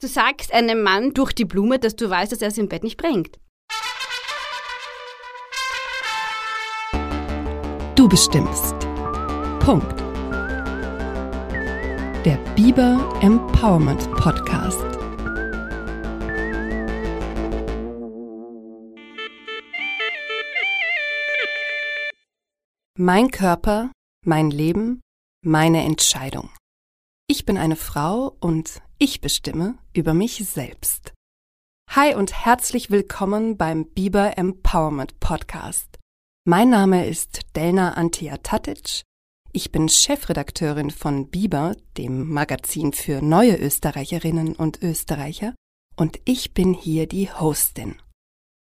Du sagst einem Mann durch die Blume, dass du weißt, dass er es im Bett nicht bringt. Du bestimmst. Punkt. Der Biber Empowerment Podcast. Mein Körper, mein Leben, meine Entscheidung. Ich bin eine Frau und ich bestimme über mich selbst. Hi und herzlich willkommen beim Biber Empowerment Podcast. Mein Name ist Delna Antia Tatic. Ich bin Chefredakteurin von Biber, dem Magazin für neue Österreicherinnen und Österreicher, und ich bin hier die Hostin.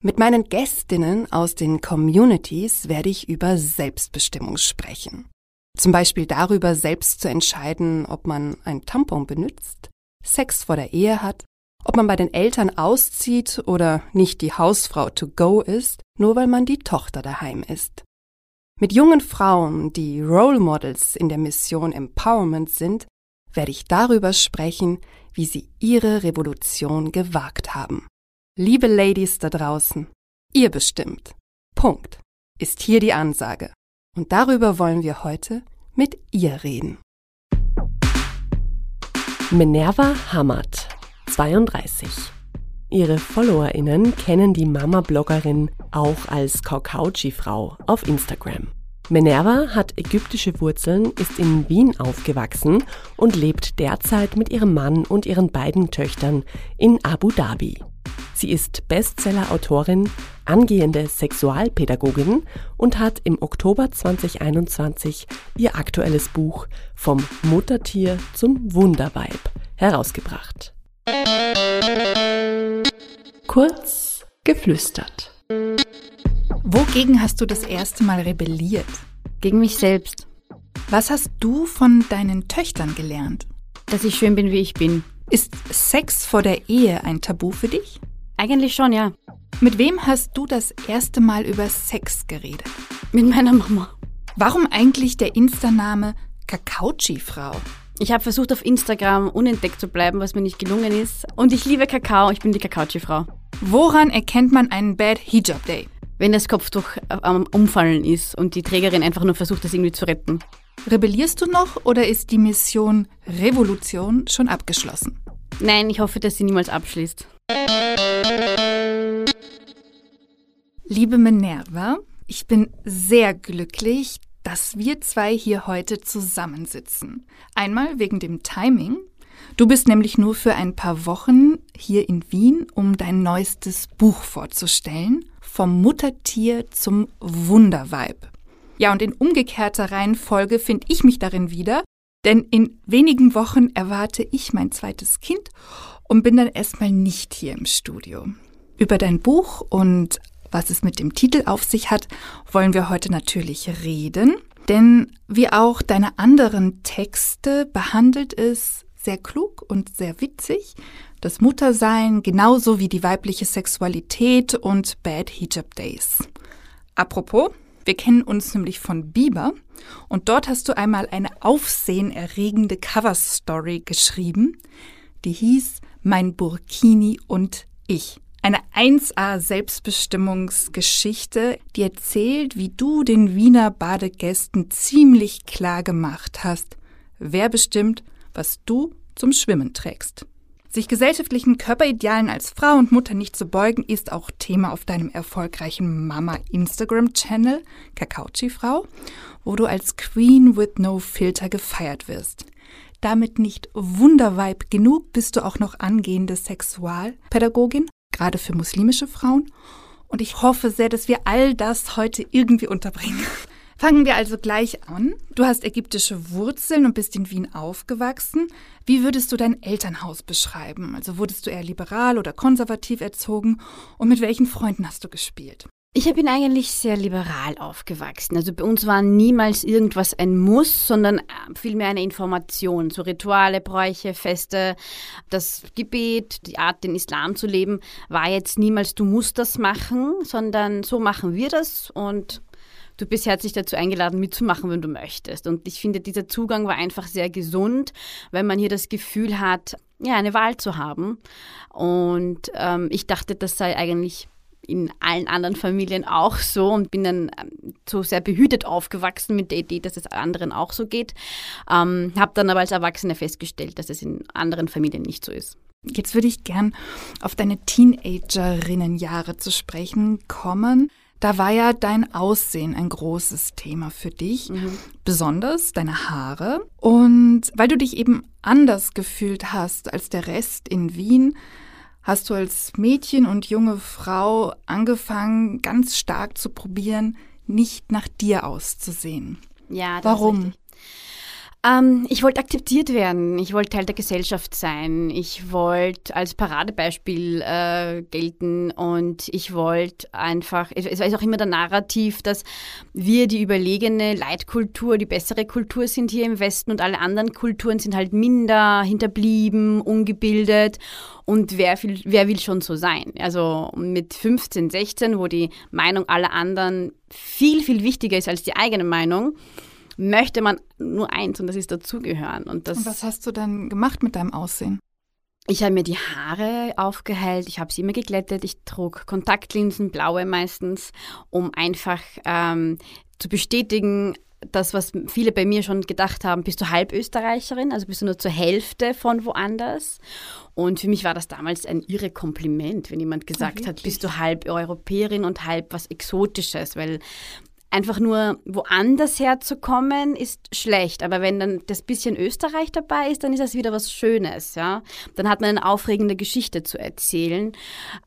Mit meinen Gästinnen aus den Communities werde ich über Selbstbestimmung sprechen. Zum Beispiel darüber, selbst zu entscheiden, ob man ein Tampon benutzt, Sex vor der Ehe hat, ob man bei den Eltern auszieht oder nicht die Hausfrau to go ist, nur weil man die Tochter daheim ist. Mit jungen Frauen, die Role Models in der Mission Empowerment sind, werde ich darüber sprechen, wie sie ihre Revolution gewagt haben. Liebe Ladies da draußen, ihr bestimmt. Punkt. Ist hier die Ansage. Und darüber wollen wir heute mit ihr reden. Minerva Hammert, 32. Ihre FollowerInnen kennen die Mama-Bloggerin auch als Kaukauchi-Frau auf Instagram. Minerva hat ägyptische Wurzeln, ist in Wien aufgewachsen und lebt derzeit mit ihrem Mann und ihren beiden Töchtern in Abu Dhabi. Sie ist Bestseller-Autorin, angehende Sexualpädagogin und hat im Oktober 2021 ihr aktuelles Buch Vom Muttertier zum Wunderweib herausgebracht. Kurz geflüstert. Wogegen hast du das erste Mal rebelliert? Gegen mich selbst. Was hast du von deinen Töchtern gelernt? Dass ich schön bin, wie ich bin. Ist Sex vor der Ehe ein Tabu für dich? Eigentlich schon, ja. Mit wem hast du das erste Mal über Sex geredet? Mit meiner Mama. Warum eigentlich der Insta-Name Kakauchi-Frau? Ich habe versucht, auf Instagram unentdeckt zu bleiben, was mir nicht gelungen ist. Und ich liebe Kakao, ich bin die Kakauchi-Frau. Woran erkennt man einen Bad Hijab Day? Wenn das Kopftuch am Umfallen ist und die Trägerin einfach nur versucht, das irgendwie zu retten. Rebellierst du noch oder ist die Mission Revolution schon abgeschlossen? Nein, ich hoffe, dass sie niemals abschließt. Liebe Minerva, ich bin sehr glücklich, dass wir zwei hier heute zusammensitzen. Einmal wegen dem Timing. Du bist nämlich nur für ein paar Wochen hier in Wien, um dein neuestes Buch vorzustellen. Vom Muttertier zum Wunderweib. Ja, und in umgekehrter Reihenfolge finde ich mich darin wieder, denn in wenigen Wochen erwarte ich mein zweites Kind und bin dann erstmal nicht hier im Studio. Über dein Buch und was es mit dem Titel auf sich hat, wollen wir heute natürlich reden, denn wie auch deine anderen Texte behandelt es sehr klug und sehr witzig das Muttersein genauso wie die weibliche Sexualität und Bad Hijab Days. Apropos, wir kennen uns nämlich von Bieber und dort hast du einmal eine aufsehenerregende Coverstory geschrieben, die hieß Mein Burkini und ich. Eine 1A Selbstbestimmungsgeschichte, die erzählt, wie du den Wiener Badegästen ziemlich klar gemacht hast, wer bestimmt, was du zum Schwimmen trägst. Sich gesellschaftlichen Körperidealen als Frau und Mutter nicht zu beugen, ist auch Thema auf deinem erfolgreichen Mama-Instagram-Channel Kakauchi-Frau, wo du als Queen with No Filter gefeiert wirst. Damit nicht Wunderweib genug, bist du auch noch angehende Sexualpädagogin gerade für muslimische Frauen. Und ich hoffe sehr, dass wir all das heute irgendwie unterbringen. Fangen wir also gleich an. Du hast ägyptische Wurzeln und bist in Wien aufgewachsen. Wie würdest du dein Elternhaus beschreiben? Also wurdest du eher liberal oder konservativ erzogen? Und mit welchen Freunden hast du gespielt? Ich bin eigentlich sehr liberal aufgewachsen. Also bei uns war niemals irgendwas ein Muss, sondern äh, vielmehr eine Information. So Rituale, Bräuche, Feste, das Gebet, die Art, den Islam zu leben, war jetzt niemals, du musst das machen, sondern so machen wir das und du bist herzlich dazu eingeladen, mitzumachen, wenn du möchtest. Und ich finde, dieser Zugang war einfach sehr gesund, weil man hier das Gefühl hat, ja, eine Wahl zu haben. Und ähm, ich dachte, das sei eigentlich in allen anderen Familien auch so und bin dann ähm, so sehr behütet aufgewachsen mit der Idee, dass es anderen auch so geht. Ähm, habe dann aber als Erwachsene festgestellt, dass es in anderen Familien nicht so ist. Jetzt würde ich gern auf deine Teenagerinnenjahre zu sprechen kommen. Da war ja dein Aussehen ein großes Thema für dich, mhm. besonders deine Haare. Und weil du dich eben anders gefühlt hast als der Rest in Wien, hast du als Mädchen und junge Frau angefangen, ganz stark zu probieren, nicht nach dir auszusehen. Ja, das Warum? Ist richtig. Ähm, ich wollte akzeptiert werden. Ich wollte Teil der Gesellschaft sein. Ich wollte als Paradebeispiel äh, gelten und ich wollte einfach, es war auch immer der Narrativ, dass wir die überlegene Leitkultur, die bessere Kultur sind hier im Westen und alle anderen Kulturen sind halt minder, hinterblieben, ungebildet und wer will, wer will schon so sein? Also mit 15, 16, wo die Meinung aller anderen viel, viel wichtiger ist als die eigene Meinung möchte man nur eins und das ist dazugehören. Und, und was hast du dann gemacht mit deinem Aussehen? Ich habe mir die Haare aufgehellt, ich habe sie immer geglättet, ich trug Kontaktlinsen, blaue meistens, um einfach ähm, zu bestätigen, das, was viele bei mir schon gedacht haben, bist du halb Österreicherin, also bist du nur zur Hälfte von woanders. Und für mich war das damals ein irre Kompliment, wenn jemand gesagt Ach, hat, bist du halb Europäerin und halb was Exotisches, weil einfach nur woanders herzukommen, ist schlecht. Aber wenn dann das bisschen Österreich dabei ist, dann ist das wieder was Schönes, ja. Dann hat man eine aufregende Geschichte zu erzählen.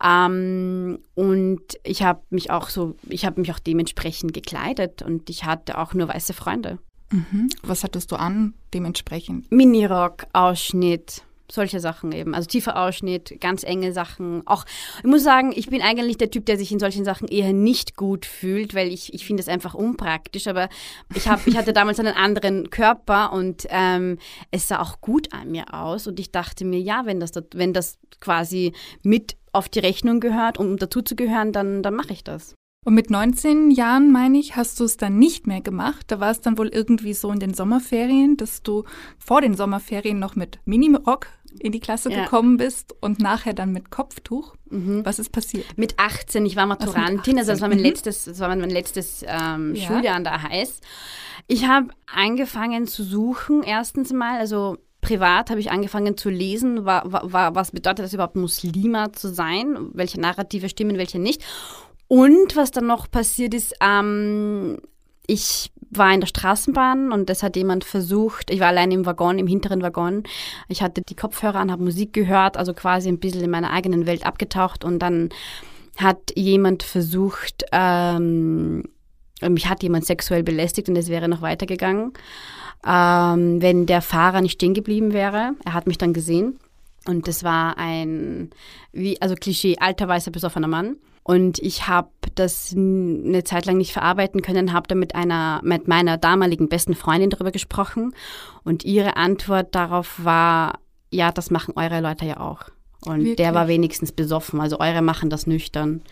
Ähm, und ich habe mich auch so, ich habe mich auch dementsprechend gekleidet und ich hatte auch nur weiße Freunde. Mhm. Was hattest du an dementsprechend? Minirock, Ausschnitt, solche Sachen eben. Also tiefer Ausschnitt, ganz enge Sachen. Auch, ich muss sagen, ich bin eigentlich der Typ, der sich in solchen Sachen eher nicht gut fühlt, weil ich, ich finde es einfach unpraktisch. Aber ich, hab, ich hatte damals einen anderen Körper und ähm, es sah auch gut an mir aus. Und ich dachte mir, ja, wenn das, wenn das quasi mit auf die Rechnung gehört, um dazu zu gehören, dann, dann mache ich das. Und mit 19 Jahren, meine ich, hast du es dann nicht mehr gemacht. Da war es dann wohl irgendwie so in den Sommerferien, dass du vor den Sommerferien noch mit Minirock in die Klasse ja. gekommen bist und nachher dann mit Kopftuch. Mhm. Was ist passiert? Mit 18, ich war Maturantin, also das war mein mhm. letztes, das war mein letztes ähm, ja. Schuljahr an der AHS. Ich habe angefangen zu suchen, erstens mal, also privat habe ich angefangen zu lesen, war, war, was bedeutet das überhaupt Muslima zu sein, welche Narrative stimmen, welche nicht. Und was dann noch passiert ist, ähm, ich war in der Straßenbahn und es hat jemand versucht, ich war allein im Waggon, im hinteren Waggon. Ich hatte die Kopfhörer an, habe Musik gehört, also quasi ein bisschen in meiner eigenen Welt abgetaucht und dann hat jemand versucht, ähm, mich hat jemand sexuell belästigt und es wäre noch weitergegangen, ähm, wenn der Fahrer nicht stehen geblieben wäre. Er hat mich dann gesehen und das war ein, wie, also Klischee, alter weißer besoffener Mann. Und ich habe das eine Zeit lang nicht verarbeiten können, habe dann mit einer, mit meiner damaligen besten Freundin darüber gesprochen. Und ihre Antwort darauf war, ja, das machen eure Leute ja auch. Und Wirklich? der war wenigstens besoffen. Also eure machen das nüchtern.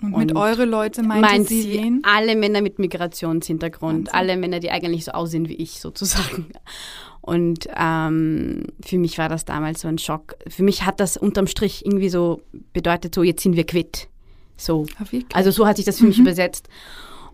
Und, und mit eure Leute meinte meint sie, sie alle Männer mit Migrationshintergrund, Wahnsinn. alle Männer, die eigentlich so aussehen wie ich sozusagen. Und ähm, für mich war das damals so ein Schock. Für mich hat das unterm Strich irgendwie so bedeutet, so jetzt sind wir quitt. So. Also so hat sich das für mhm. mich übersetzt.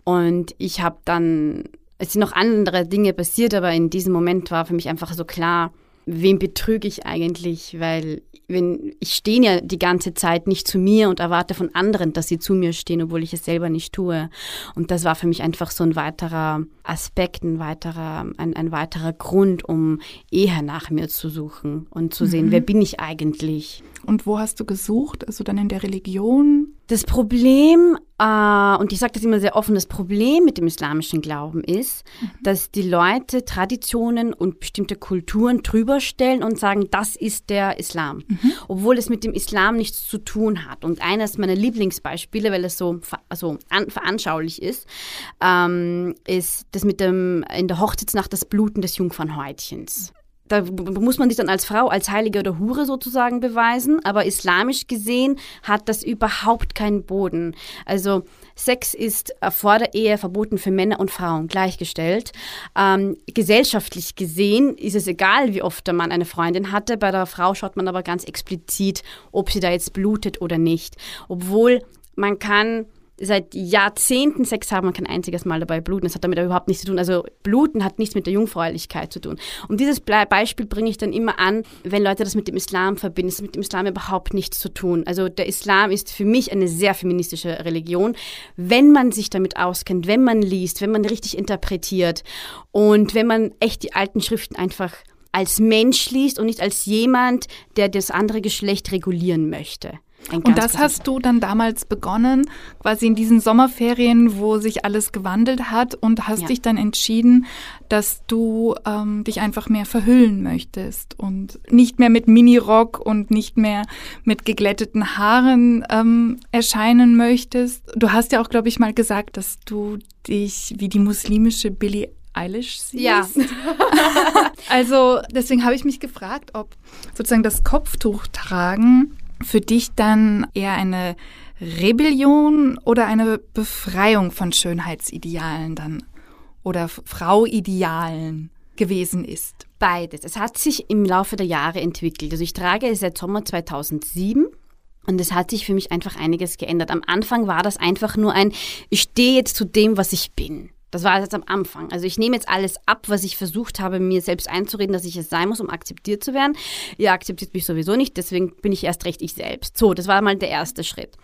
Und ich habe dann, es sind noch andere Dinge passiert, aber in diesem Moment war für mich einfach so klar, wem betrüge ich eigentlich, weil wenn ich stehe ja die ganze Zeit nicht zu mir und erwarte von anderen, dass sie zu mir stehen, obwohl ich es selber nicht tue. Und das war für mich einfach so ein weiterer Aspekt, ein weiterer, ein, ein weiterer Grund, um eher nach mir zu suchen und zu sehen, mhm. wer bin ich eigentlich. Und wo hast du gesucht? Also dann in der Religion? Das Problem, äh, und ich sage das immer sehr offen, das Problem mit dem islamischen Glauben ist, mhm. dass die Leute Traditionen und bestimmte Kulturen drüber stellen und sagen, das ist der Islam, mhm. obwohl es mit dem Islam nichts zu tun hat. Und eines meiner Lieblingsbeispiele, weil es so also an, veranschaulich ist, ähm, ist das mit dem in der Hochzeitsnacht das Bluten des Jungfernhäutchens da muss man sich dann als Frau, als Heilige oder Hure sozusagen beweisen, aber islamisch gesehen hat das überhaupt keinen Boden. Also Sex ist äh, vor der Ehe verboten für Männer und Frauen gleichgestellt. Ähm, gesellschaftlich gesehen ist es egal, wie oft der Mann eine Freundin hatte. Bei der Frau schaut man aber ganz explizit, ob sie da jetzt blutet oder nicht. Obwohl man kann seit Jahrzehnten Sex haben und kein einziges Mal dabei bluten. Das hat damit überhaupt nichts zu tun. Also Bluten hat nichts mit der Jungfräulichkeit zu tun. Und dieses Beispiel bringe ich dann immer an, wenn Leute das mit dem Islam verbinden. Das hat mit dem Islam überhaupt nichts zu tun. Also der Islam ist für mich eine sehr feministische Religion, wenn man sich damit auskennt, wenn man liest, wenn man richtig interpretiert und wenn man echt die alten Schriften einfach als Mensch liest und nicht als jemand, der das andere Geschlecht regulieren möchte. Und das hast du dann damals begonnen, quasi in diesen Sommerferien, wo sich alles gewandelt hat und hast ja. dich dann entschieden, dass du ähm, dich einfach mehr verhüllen möchtest und nicht mehr mit Minirock und nicht mehr mit geglätteten Haaren ähm, erscheinen möchtest. Du hast ja auch, glaube ich, mal gesagt, dass du dich wie die muslimische Billie Eilish siehst. Ja. also deswegen habe ich mich gefragt, ob sozusagen das Kopftuch tragen für dich dann eher eine Rebellion oder eine Befreiung von Schönheitsidealen dann oder Frauidealen gewesen ist? Beides. Es hat sich im Laufe der Jahre entwickelt. Also ich trage es seit Sommer 2007 und es hat sich für mich einfach einiges geändert. Am Anfang war das einfach nur ein, ich stehe jetzt zu dem, was ich bin. Das war jetzt am Anfang. Also ich nehme jetzt alles ab, was ich versucht habe, mir selbst einzureden, dass ich es sein muss, um akzeptiert zu werden. Ihr akzeptiert mich sowieso nicht, deswegen bin ich erst recht ich selbst. So, das war mal der erste Schritt.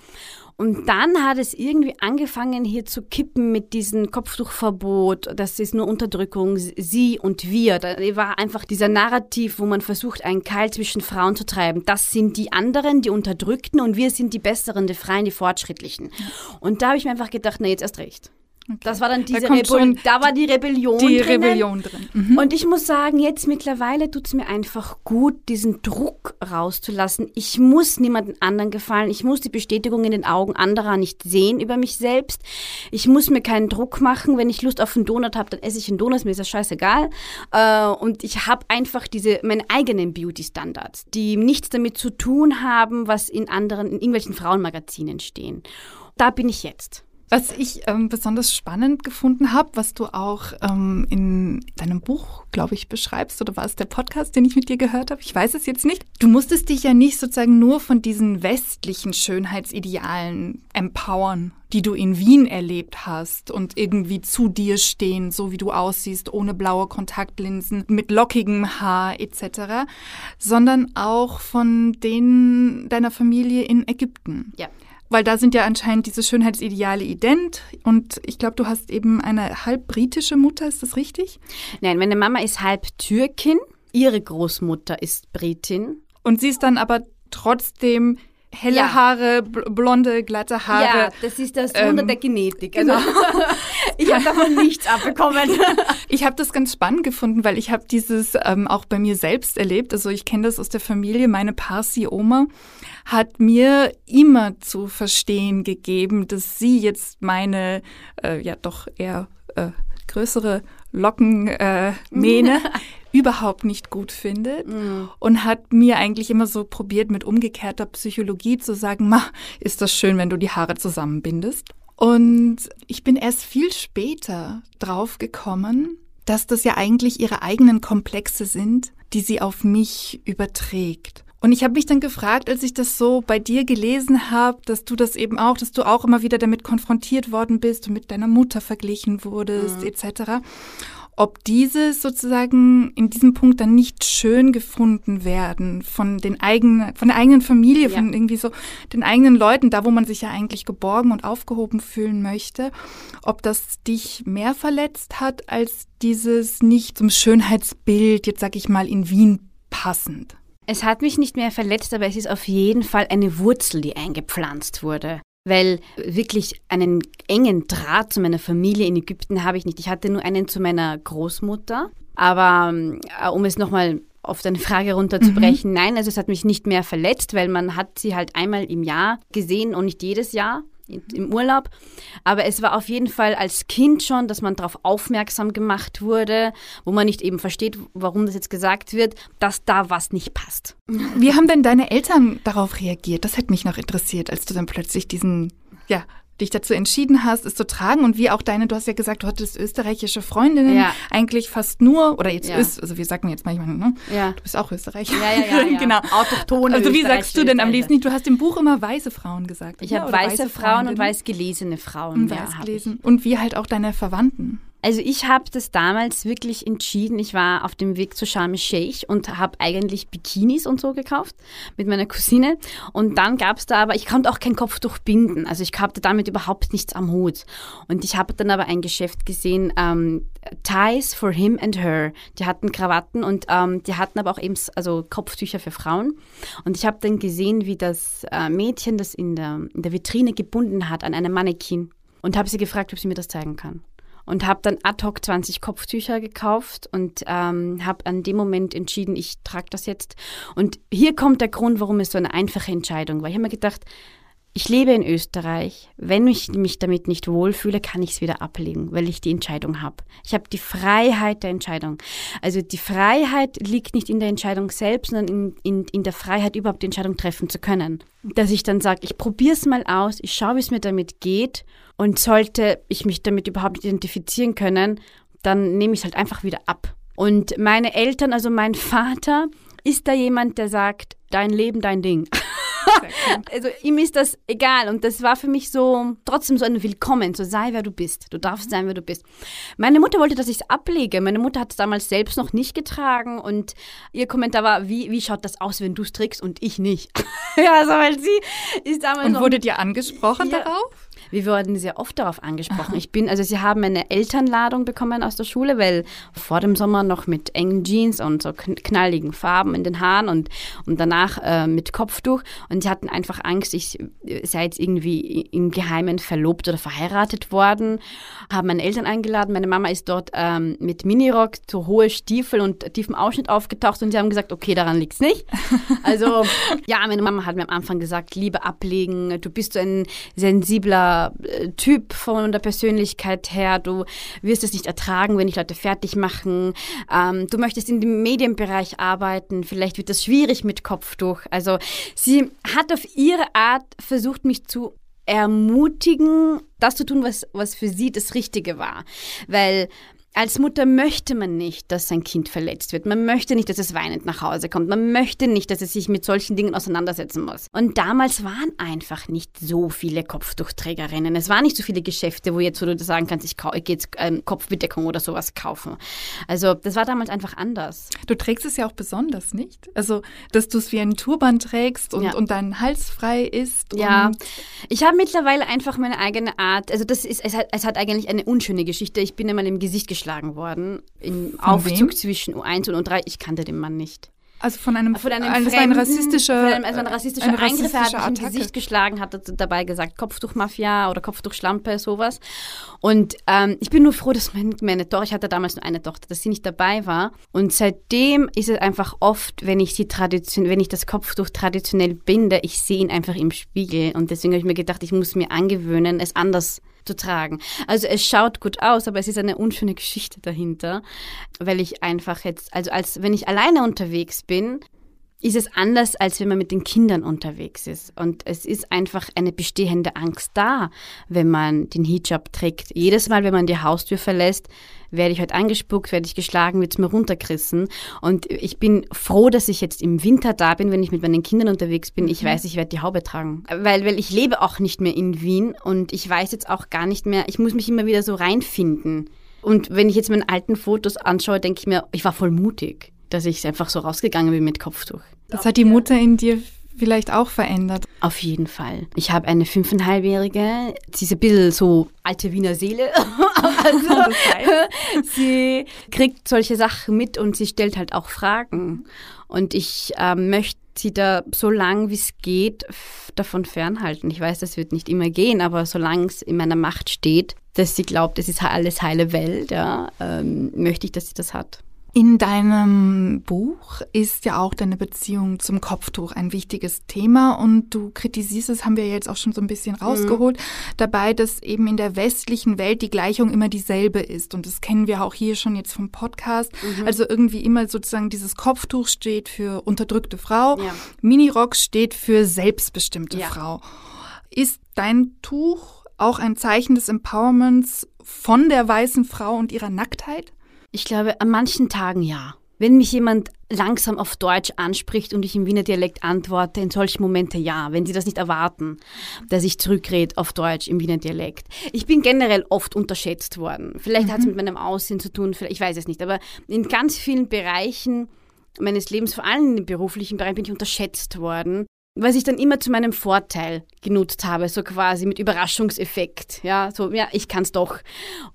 Und dann hat es irgendwie angefangen, hier zu kippen mit diesem Kopftuchverbot. Das ist nur Unterdrückung, sie und wir. Da war einfach dieser Narrativ, wo man versucht, einen Keil zwischen Frauen zu treiben. Das sind die anderen, die Unterdrückten und wir sind die Besseren, die Freien, die Fortschrittlichen. Und da habe ich mir einfach gedacht, na jetzt erst recht. Okay. Das war dann diese da Rebellion. Da war die Rebellion die drinnen. Rebellion drin. Mhm. Und ich muss sagen, jetzt mittlerweile tut es mir einfach gut, diesen Druck rauszulassen. Ich muss niemandem anderen gefallen. Ich muss die Bestätigung in den Augen anderer nicht sehen über mich selbst. Ich muss mir keinen Druck machen. Wenn ich Lust auf einen Donut habe, dann esse ich einen Donut. Mir ist das scheißegal. Äh, und ich habe einfach diese meine eigenen Beauty-Standards, die nichts damit zu tun haben, was in anderen, in irgendwelchen Frauenmagazinen stehen. Da bin ich jetzt. Was ich ähm, besonders spannend gefunden habe, was du auch ähm, in deinem Buch, glaube ich, beschreibst, oder war es der Podcast, den ich mit dir gehört habe? Ich weiß es jetzt nicht. Du musstest dich ja nicht sozusagen nur von diesen westlichen Schönheitsidealen empowern, die du in Wien erlebt hast und irgendwie zu dir stehen, so wie du aussiehst, ohne blaue Kontaktlinsen, mit lockigem Haar etc., sondern auch von denen deiner Familie in Ägypten. Ja. Weil da sind ja anscheinend diese Schönheitsideale ident. Und ich glaube, du hast eben eine halb britische Mutter, ist das richtig? Nein, meine Mama ist halb Türkin. Ihre Großmutter ist Britin. Und sie ist dann aber trotzdem helle ja. Haare, blonde, glatte Haare. Ja, das ist das Wunder ähm, der Genetik. Also, genau. ich habe davon nichts abbekommen. ich habe das ganz spannend gefunden, weil ich habe dieses ähm, auch bei mir selbst erlebt. Also ich kenne das aus der Familie. Meine Parsi-Oma hat mir immer zu verstehen gegeben, dass sie jetzt meine, äh, ja doch eher äh, größere Lockenmähne äh, überhaupt nicht gut findet mm. und hat mir eigentlich immer so probiert, mit umgekehrter Psychologie zu sagen, ma, ist das schön, wenn du die Haare zusammenbindest. Und ich bin erst viel später drauf gekommen, dass das ja eigentlich ihre eigenen Komplexe sind, die sie auf mich überträgt. Und ich habe mich dann gefragt, als ich das so bei dir gelesen habe, dass du das eben auch, dass du auch immer wieder damit konfrontiert worden bist und mit deiner Mutter verglichen wurdest, mhm. etc ob diese sozusagen in diesem Punkt dann nicht schön gefunden werden von den eigenen, von der eigenen Familie, ja. von irgendwie so den eigenen Leuten, da wo man sich ja eigentlich geborgen und aufgehoben fühlen möchte, ob das dich mehr verletzt hat als dieses nicht zum Schönheitsbild, jetzt sag ich mal, in Wien passend. Es hat mich nicht mehr verletzt, aber es ist auf jeden Fall eine Wurzel, die eingepflanzt wurde weil wirklich einen engen Draht zu meiner Familie in Ägypten habe ich nicht. Ich hatte nur einen zu meiner Großmutter. Aber äh, um es nochmal auf deine Frage runterzubrechen, mhm. nein, also es hat mich nicht mehr verletzt, weil man hat sie halt einmal im Jahr gesehen und nicht jedes Jahr im Urlaub. Aber es war auf jeden Fall als Kind schon, dass man darauf aufmerksam gemacht wurde, wo man nicht eben versteht, warum das jetzt gesagt wird, dass da was nicht passt. Wie haben denn deine Eltern darauf reagiert? Das hätte mich noch interessiert, als du dann plötzlich diesen, ja, dich dazu entschieden hast, es zu tragen und wie auch deine, du hast ja gesagt, du hattest österreichische Freundinnen, Ja. eigentlich fast nur, oder jetzt Ja. Öst, also wir sagen jetzt manchmal, ne? Ja. Du bist auch Österreicher. Ja, ja, ja, ja. genau. Autochtone Also wie sagst du denn am liebsten nicht? Du hast im Buch immer weiße Frauen gesagt. Ich habe Oder weiße Frauen und weiß gelesene Frauen. und weiß gelesen. Und wie halt auch deine Verwandten. Also ich habe das damals wirklich entschieden. Ich war auf dem Weg zu Sharm el-Sheikh und habe eigentlich Bikinis und so gekauft mit meiner Cousine. Und dann gab es da aber, ich konnte auch kein Kopftuch binden. Also ich hatte damit überhaupt nichts am Hut. Und ich habe dann aber ein Geschäft gesehen, ähm, Ties for him and her. Die hatten Krawatten und ähm, die hatten aber auch eben also Kopftücher für Frauen. Und ich habe dann gesehen, wie das äh, Mädchen das in der, in der Vitrine gebunden hat an einem Mannequin. Und habe sie gefragt, ob sie mir das zeigen kann und habe dann ad hoc 20 Kopftücher gekauft und ähm, habe an dem Moment entschieden, ich trage das jetzt. Und hier kommt der Grund, warum es so eine einfache Entscheidung war. Ich habe mir gedacht, ich lebe in Österreich. Wenn ich mich damit nicht wohlfühle, kann ich es wieder ablegen, weil ich die Entscheidung habe. Ich habe die Freiheit der Entscheidung. Also die Freiheit liegt nicht in der Entscheidung selbst, sondern in, in, in der Freiheit, überhaupt die Entscheidung treffen zu können. Dass ich dann sage, ich probiere es mal aus, ich schaue, wie es mir damit geht und sollte ich mich damit überhaupt nicht identifizieren können, dann nehme ich es halt einfach wieder ab. Und meine Eltern, also mein Vater, ist da jemand, der sagt, dein Leben, dein Ding. also ihm ist das egal und das war für mich so trotzdem so ein Willkommen, so sei wer du bist. Du darfst sein, wer du bist. Meine Mutter wollte, dass ich es ablege. Meine Mutter hat es damals selbst noch nicht getragen und ihr Kommentar war, wie, wie schaut das aus, wenn du es trägst und ich nicht? ja, also weil sie ist damals Und noch wurdet ihr angesprochen Ja. darauf? Wir wurden sehr oft darauf angesprochen. Ich bin, also sie haben eine Elternladung bekommen aus der Schule, weil vor dem Sommer noch mit engen Jeans und so kn- knalligen Farben in den Haaren und, und danach äh, mit Kopftuch. Und sie hatten einfach Angst, ich äh, sei jetzt irgendwie im Geheimen verlobt oder verheiratet worden. Haben meine Eltern eingeladen. Meine Mama ist dort ähm, mit Minirock, so hohe Stiefel und tiefem Ausschnitt aufgetaucht und sie haben gesagt, okay, daran liegt's nicht. Also ja, meine Mama hat mir am Anfang gesagt, Liebe ablegen, du bist so ein sensibler Typ von der Persönlichkeit her, du wirst es nicht ertragen, wenn dich Leute fertig machen, ähm, du möchtest in dem Medienbereich arbeiten, vielleicht wird das schwierig mit Kopftuch. Also sie hat auf ihre Art versucht, mich zu ermutigen, das zu tun, was, was für sie das Richtige war. Weil als Mutter möchte man nicht, dass sein Kind verletzt wird. Man möchte nicht, dass es weinend nach Hause kommt. Man möchte nicht, dass es sich mit solchen Dingen auseinandersetzen muss. Und damals waren einfach nicht so viele Kopftuchträgerinnen. Es waren nicht so viele Geschäfte, wo jetzt, wo du sagen kannst, ich ich gehe jetzt ähm, Kopfbedeckung oder sowas kaufen. Also das war damals einfach anders. Du trägst es ja auch besonders, nicht? Also, dass du es wie einen Turban trägst und, Ja. und dein Hals frei ist. Ja, ich habe mittlerweile einfach meine eigene Art. Also das ist, es hat, es hat eigentlich eine unschöne Geschichte. Ich bin einmal im Gesicht geschlagen worden im Aufzug wem? zwischen U1 und U3. Ich kannte den Mann nicht. also von einem, Von einem war ein rassistischer, von einem, also ein rassistischer eine Eingriff. Er hat mich im Attacke. Gesicht geschlagen, hat dabei gesagt Kopftuchmafia oder Kopftuchschlampe, sowas. Und ähm, ich bin nur froh, dass mein, meine Tochter, ich hatte damals nur eine Tochter, dass sie nicht dabei war. Und seitdem ist es einfach oft, wenn ich sie tradition, wenn ich das Kopftuch traditionell binde, ich sehe ihn einfach im Spiegel. Und deswegen habe ich mir gedacht, ich muss mir angewöhnen, es anders zu tragen. Also es schaut gut aus, aber es ist eine unschöne Geschichte dahinter, weil ich einfach jetzt, also als wenn ich alleine unterwegs bin, ist es anders, als wenn man mit den Kindern unterwegs ist. Und es ist einfach eine bestehende Angst da, wenn man den Hijab trägt. Jedes Mal, wenn man die Haustür verlässt, werde ich heute angespuckt, werde ich geschlagen, wird es mir runtergerissen. Und ich bin froh, dass ich jetzt im Winter da bin, wenn ich mit meinen Kindern unterwegs bin. Ich weiß, ich werde die Haube tragen. Weil, weil ich lebe auch nicht mehr in Wien und ich weiß jetzt auch gar nicht mehr, ich muss mich immer wieder so reinfinden. Und wenn ich jetzt meine alten Fotos anschaue, denke ich mir, ich war voll mutig dass ich einfach so rausgegangen bin mit Kopftuch. Das hat die Mutter in dir vielleicht auch verändert. Auf jeden Fall. Ich habe eine fünfeinhalbjährige, sie ist ein bisschen so alte Wiener Seele. also, sie kriegt solche Sachen mit und sie stellt halt auch Fragen. Und ich ähm, möchte sie da so lang wie es geht davon fernhalten. Ich weiß, das wird nicht immer gehen, aber solange es in meiner Macht steht, dass sie glaubt, es ist alles heile Welt, ja, ähm, möchte ich, dass sie das hat. In deinem Buch ist ja auch deine Beziehung zum Kopftuch ein wichtiges Thema und du kritisierst es, haben wir jetzt auch schon so ein bisschen rausgeholt, dabei, dass eben in der westlichen Welt die Gleichung immer dieselbe ist und das kennen wir auch hier schon jetzt vom Podcast. Also irgendwie immer sozusagen dieses Kopftuch steht für unterdrückte Frau, Ja. Minirock steht für selbstbestimmte Ja. Frau. Ist dein Tuch auch ein Zeichen des Empowerments von der weißen Frau und ihrer Nacktheit? Ich glaube, an manchen Tagen ja. Wenn mich jemand langsam auf Deutsch anspricht und ich im Wiener Dialekt antworte, in solchen Momenten ja, wenn sie das nicht erwarten, dass ich zurückrede auf Deutsch im Wiener Dialekt. Ich bin generell oft unterschätzt worden. Vielleicht mhm. hat es mit meinem Aussehen zu tun, ich weiß es nicht, aber in ganz vielen Bereichen meines Lebens, vor allem im beruflichen Bereich, bin ich unterschätzt worden was ich dann immer zu meinem Vorteil genutzt habe, so quasi mit Überraschungseffekt. Ja, so, ja, ich kann es doch.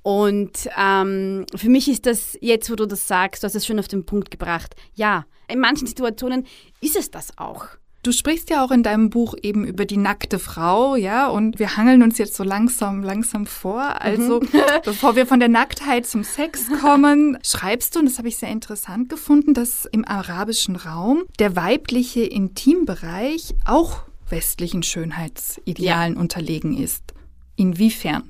Und ähm, für mich ist das, jetzt wo du das sagst, du hast es schon auf den Punkt gebracht. Ja, in manchen Situationen ist es das auch. Du sprichst ja auch in deinem Buch eben über die nackte Frau, ja, und wir hangeln uns jetzt so langsam, langsam vor. Also, mhm. bevor wir von der Nacktheit zum Sex kommen, schreibst du, und das habe ich sehr interessant gefunden, dass im arabischen Raum der weibliche Intimbereich auch westlichen Schönheitsidealen ja. unterlegen ist. Inwiefern?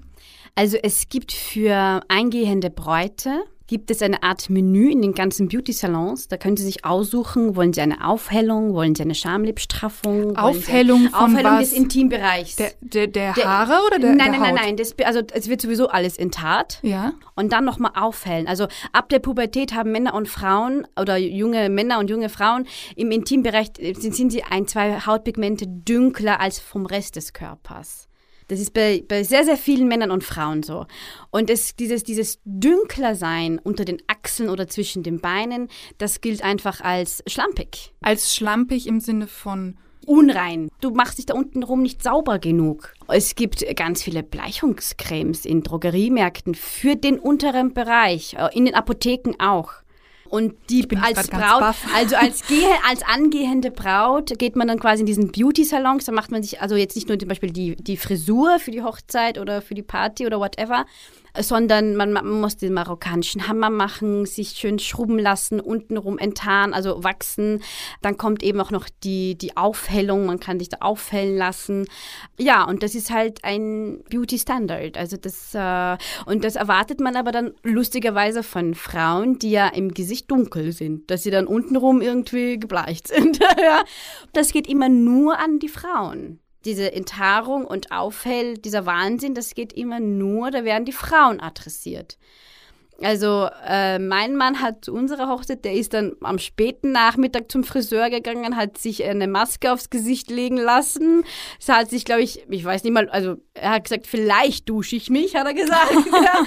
Also es gibt für eingehende Bräute gibt es eine Art Menü in den ganzen Beauty-Salons. Da können Sie sich aussuchen, wollen Sie eine Aufhellung, wollen Sie eine Schamlipstraffung? Aufhellung von Aufhellung was? des Intimbereichs. Der, der, der, der Haare oder der Nein, der nein, nein, nein. Das, also es wird sowieso alles enttat. Ja. Und dann nochmal aufhellen. Also ab der Pubertät haben Männer und Frauen oder junge Männer und junge Frauen im Intimbereich sind, sind sie ein, zwei Hautpigmente dünkler als vom Rest des Körpers. Das ist bei, bei sehr, sehr vielen Männern und Frauen so. Und es, dieses, dieses Dünklersein unter den Achseln oder zwischen den Beinen, das gilt einfach als schlampig. Als schlampig im Sinne von unrein. Du machst dich da unten rum nicht sauber genug. Es gibt ganz viele Bleichungscremes in Drogeriemärkten für den unteren Bereich, äh, in den Apotheken auch. Und die als Braut, also als, gehe, als angehende Braut geht man dann quasi in diesen Beauty-Salons, da macht man sich also jetzt nicht nur zum Beispiel die, die Frisur für die Hochzeit oder für die Party oder whatever, sondern man, man, muss den marokkanischen Hammer machen, sich schön schrubben lassen, untenrum enttarnen, also wachsen. Dann kommt eben auch noch die, die Aufhellung, man kann sich da aufhellen lassen. Ja, und das ist halt ein Beauty Standard. Also das, äh, und das erwartet man aber dann lustigerweise von Frauen, die ja im Gesicht dunkel sind, dass sie dann untenrum irgendwie gebleicht sind. das geht immer nur an die Frauen diese Enthaarung und Aufhell, dieser Wahnsinn, das geht immer nur, da werden die Frauen adressiert. Also äh, mein Mann hat zu unserer Hochzeit, der ist dann am späten Nachmittag zum Friseur gegangen, hat sich eine Maske aufs Gesicht legen lassen. Es hat sich, glaube ich, ich weiß nicht mal, also er hat gesagt, vielleicht dusche ich mich, hat er gesagt. ja,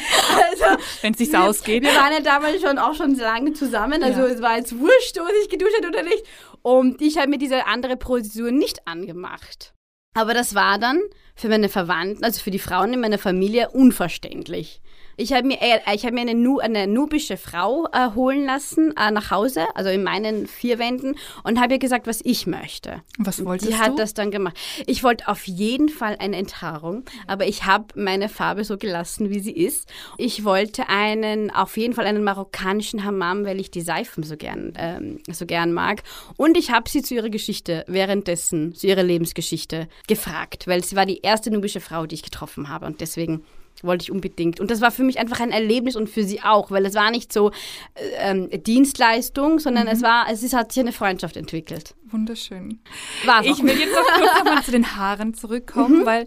also, Wenn es sich ausgeht. Wir waren ja damals schon auch schon lange zusammen, also ja. es war jetzt wurscht, ob ich geduscht hat oder nicht. Und ich habe mir diese andere Prozedur nicht angemacht. Aber das war dann für meine Verwandten, also für die Frauen in meiner Familie, unverständlich. Ich habe mir, äh, ich hab mir eine, nu eine nubische Frau äh, holen lassen äh, nach Hause, also in meinen vier Wänden, und habe ihr gesagt, was ich möchte. Was wolltest du? Die hat das dann gemacht. Ich wollte auf jeden Fall eine Enthaarung, aber ich habe meine Farbe so gelassen, wie sie ist. Ich wollte einen, auf jeden Fall einen marokkanischen Hammam, weil ich die Seifen so gern, ähm, so gern mag. Und ich habe sie zu ihrer Geschichte währenddessen, zu ihrer Lebensgeschichte gefragt, weil sie war die erste nubische Frau, die ich getroffen habe und deswegen wollte ich unbedingt. Und das war für mich einfach ein Erlebnis und für sie auch, weil es war nicht so äh, ähm, Dienstleistung, sondern mhm. es war, es ist, hat sich eine Freundschaft entwickelt. Wunderschön. War ich will jetzt noch kurz nochmal zu den Haaren zurückkommen, mhm. weil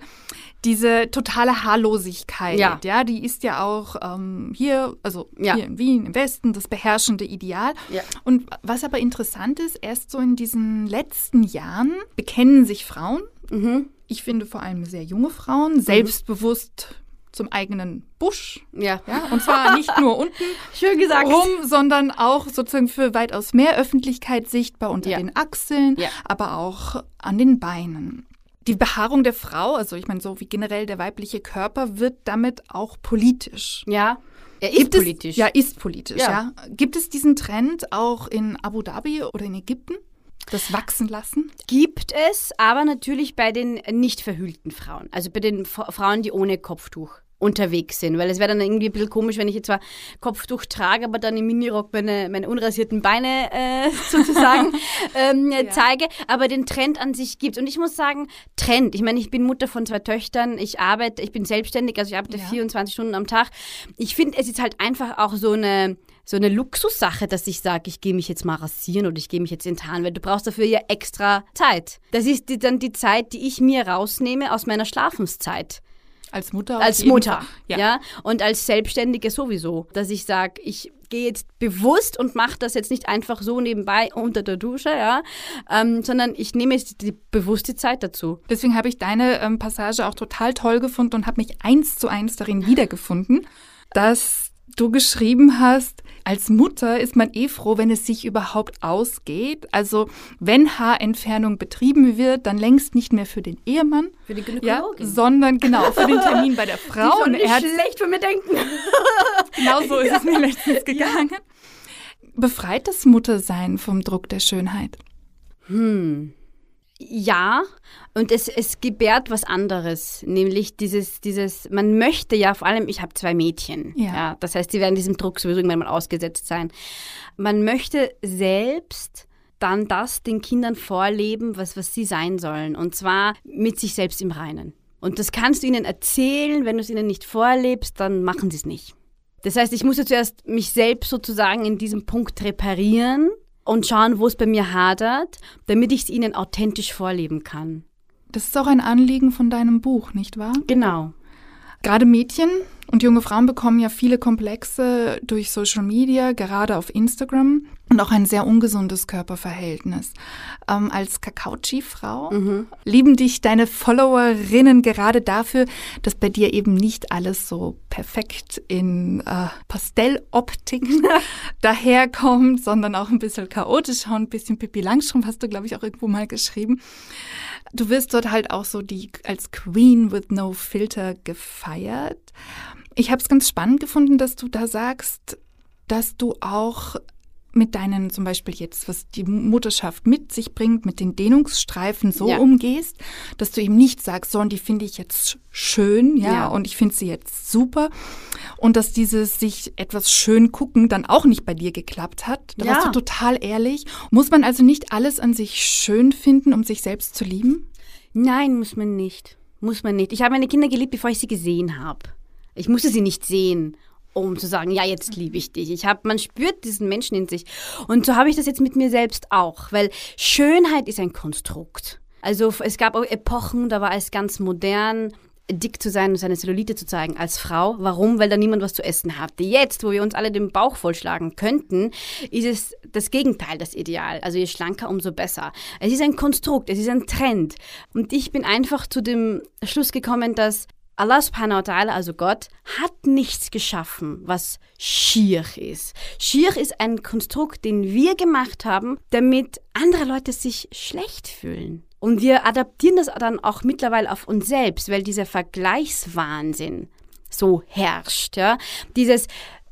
diese totale Haarlosigkeit, ja, ja die ist ja auch ähm, hier, also ja. hier in Wien, im Westen, das beherrschende Ideal. Ja. Und was aber interessant ist, erst so in diesen letzten Jahren bekennen sich Frauen, mhm. ich finde vor allem sehr junge Frauen, selbstbewusst zum eigenen Busch. Ja. ja. Und zwar nicht nur unten Schön gesagt. rum, sondern auch sozusagen für weitaus mehr Öffentlichkeit sichtbar unter ja. den Achseln, ja. aber auch an den Beinen. Die Behaarung der Frau, also ich meine, so wie generell der weibliche Körper, wird damit auch politisch. Ja. Er ist Gibt politisch. Es, ja, ist politisch, ja. ja. Gibt es diesen Trend auch in Abu Dhabi oder in Ägypten? Das wachsen lassen? Gibt es, aber natürlich bei den nicht verhüllten Frauen. Also bei den Frauen, die ohne Kopftuch unterwegs sind. Weil es wäre dann irgendwie ein bisschen komisch, wenn ich jetzt zwar Kopftuch trage, aber dann im Minirock meine, meine unrasierten Beine äh, sozusagen ähm, ja. zeige. Aber den Trend an sich gibt Und ich muss sagen, Trend. Ich meine, ich bin Mutter von zwei Töchtern. Ich arbeite, ich bin selbstständig, also ich arbeite ja. 24 Stunden am Tag. Ich finde, es ist halt einfach auch so eine so eine Luxussache, dass ich sage, ich gehe mich jetzt mal rasieren oder ich gehe mich jetzt enttarnen, weil du brauchst dafür ja extra Zeit. Das ist die, dann die Zeit, die ich mir rausnehme aus meiner Schlafenszeit. Als Mutter? Als Mutter, ja. ja. Und als Selbstständige sowieso, dass ich sage, ich gehe jetzt bewusst und mache das jetzt nicht einfach so nebenbei unter der Dusche, ja, ähm, sondern ich nehme jetzt die bewusste Zeit dazu. Deswegen habe ich deine ähm, Passage auch total toll gefunden und habe mich eins zu eins darin wiedergefunden, dass du geschrieben hast, als Mutter ist man eh froh, wenn es sich überhaupt ausgeht. Also wenn Haarentfernung betrieben wird, dann längst nicht mehr für den Ehemann, für die Gynäkologin, ja, sondern genau für den Termin bei der Frau. Die hat schlecht von mir denken. genau so ist ja. es mir letztens gegangen. Ja. Befreit das Muttersein vom Druck der Schönheit? Hm. Ja, und es, es gebärt was anderes, nämlich dieses, dieses, man möchte ja vor allem, ich habe zwei Mädchen, ja. ja. das heißt, sie werden diesem Druck sowieso irgendwann mal ausgesetzt sein. Man möchte selbst dann das den Kindern vorleben, was, was sie sein sollen, und zwar mit sich selbst im Reinen. Und das kannst du ihnen erzählen, wenn du es ihnen nicht vorlebst, dann machen sie es nicht. Das heißt, ich muss ja zuerst mich selbst sozusagen in diesem Punkt reparieren und schauen, wo es bei mir hadert, damit ich es ihnen authentisch vorleben kann. Das ist auch ein Anliegen von deinem Buch, nicht wahr? Genau. Gerade Mädchen und junge Frauen bekommen ja viele Komplexe durch Social Media, gerade auf Instagram und auch ein sehr ungesundes Körperverhältnis. Ähm, als Kakao-Frau mhm. lieben dich deine Followerinnen gerade dafür, dass bei dir eben nicht alles so perfekt in äh, Pastelloptik daherkommt, sondern auch ein bisschen chaotisch und ein bisschen Pippi Langstrumpf hast du, glaube ich, auch irgendwo mal geschrieben. Du wirst dort halt auch so die als Queen with no filter gefeiert. Ich habe es ganz spannend gefunden, dass du da sagst, dass du auch mit deinen, zum Beispiel jetzt, was die Mutterschaft mit sich bringt, mit den Dehnungsstreifen so ja. umgehst, dass du eben nicht sagst, so, und die finde ich jetzt schön, ja, ja. und ich finde sie jetzt super. Und dass dieses sich etwas schön gucken dann auch nicht bei dir geklappt hat. Da ja. warst du total ehrlich. Muss man also nicht alles an sich schön finden, um sich selbst zu lieben? Nein, muss man nicht. Muss man nicht. Ich habe meine Kinder geliebt, bevor ich sie gesehen habe. Ich musste sie nicht sehen, um zu sagen, ja, jetzt liebe ich dich. Ich habe, man spürt diesen Menschen in sich. Und so habe ich das jetzt mit mir selbst auch, weil Schönheit ist ein Konstrukt. Also es gab auch Epochen, da war es ganz modern, dick zu sein und seine Zellulite zu zeigen als Frau. Warum? Weil da niemand was zu essen hatte. Jetzt, wo wir uns alle den Bauch vollschlagen könnten, ist es das Gegenteil, das Ideal. Also je schlanker, umso besser. Es ist ein Konstrukt, es ist ein Trend. Und ich bin einfach zu dem Schluss gekommen, dass Allah subhanahu wa ta'ala, also Gott, hat nichts geschaffen, was schier ist. Schier ist ein Konstrukt, den wir gemacht haben, damit andere Leute sich schlecht fühlen. Und wir adaptieren das dann auch mittlerweile auf uns selbst, weil dieser Vergleichswahnsinn so herrscht. Ja? Dieses,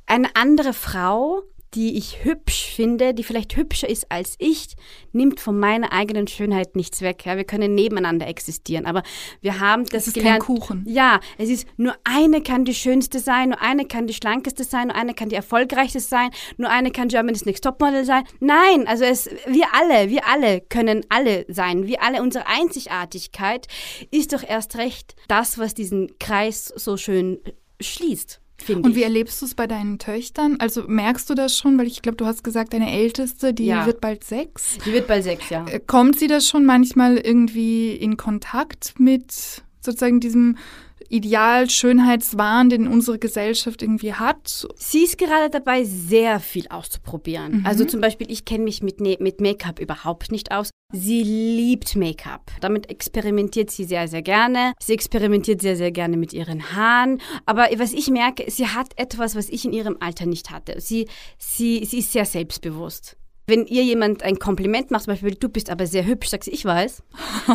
eine andere Frau die ich hübsch finde, die vielleicht hübscher ist als ich, nimmt von meiner eigenen Schönheit nichts weg. Ja, wir können nebeneinander existieren, aber wir haben das, das ist gelernt. Kein Kuchen. Ja, es ist nur eine kann die schönste sein, nur eine kann die schlankeste sein, nur eine kann die erfolgreichste sein, nur eine kann Germany's Next Topmodel sein. Nein, also es, wir alle, wir alle können alle sein. Wir alle, unsere Einzigartigkeit ist doch erst recht das, was diesen Kreis so schön schließt. Und wie erlebst du es bei deinen Töchtern? Also merkst du das schon? Weil ich glaube, du hast gesagt, deine Älteste, die ja. wird bald sechs. Die wird bald sechs, ja. Äh, kommt sie das schon manchmal irgendwie in Kontakt mit sozusagen diesem Ideal, Schönheitswahn, den unsere Gesellschaft irgendwie hat. Sie ist gerade dabei, sehr viel auszuprobieren. Mhm. Also zum Beispiel, ich kenne mich mit, ne-, mit Make-up überhaupt nicht aus. Sie liebt Make-up. Damit experimentiert sie sehr, sehr gerne. Sie experimentiert sehr, sehr gerne mit ihren Haaren. Aber was ich merke, sie hat etwas, was ich in ihrem Alter nicht hatte. Sie, sie, sie ist sehr selbstbewusst. Wenn ihr jemand ein Kompliment macht, zum Beispiel, du bist aber sehr hübsch, sagst du, ich weiß.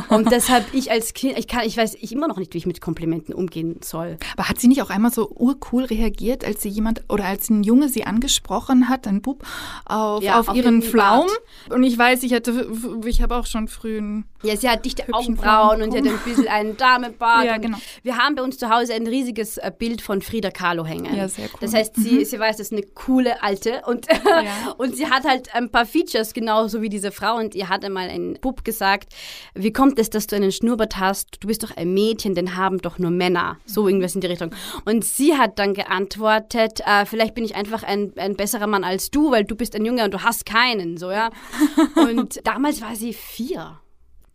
Und deshalb ich als Kind, ich kann, ich weiß ich immer noch nicht, wie ich mit Komplimenten umgehen soll. Aber hat sie nicht auch einmal so urcool reagiert, als sie jemand oder als ein Junge sie angesprochen hat, ein Bub, auf, ja, auf, auf ihren Flaum? Und ich weiß, ich hatte, ich habe auch schon früh einen Ja, sie hat dichte Augenbrauen und sie hat ein bisschen einen Damebart. ja, genau. Wir haben bei uns zu Hause ein riesiges äh, Bild von Frida Kahlo hängen. Ja, sehr cool. Das heißt, sie, mhm. sie weiß, das ist eine coole Alte und, ja. und sie hat halt ein paar paar Features genauso wie diese Frau und ihr hat einmal ein Bub gesagt, wie kommt es, dass du einen Schnurrbart hast? Du bist doch ein Mädchen, den haben doch nur Männer. So irgendwas in die Richtung. Und sie hat dann geantwortet, äh, vielleicht bin ich einfach ein, ein besserer Mann als du, weil du bist ein Junge und du hast keinen, so ja. Und damals war sie vier.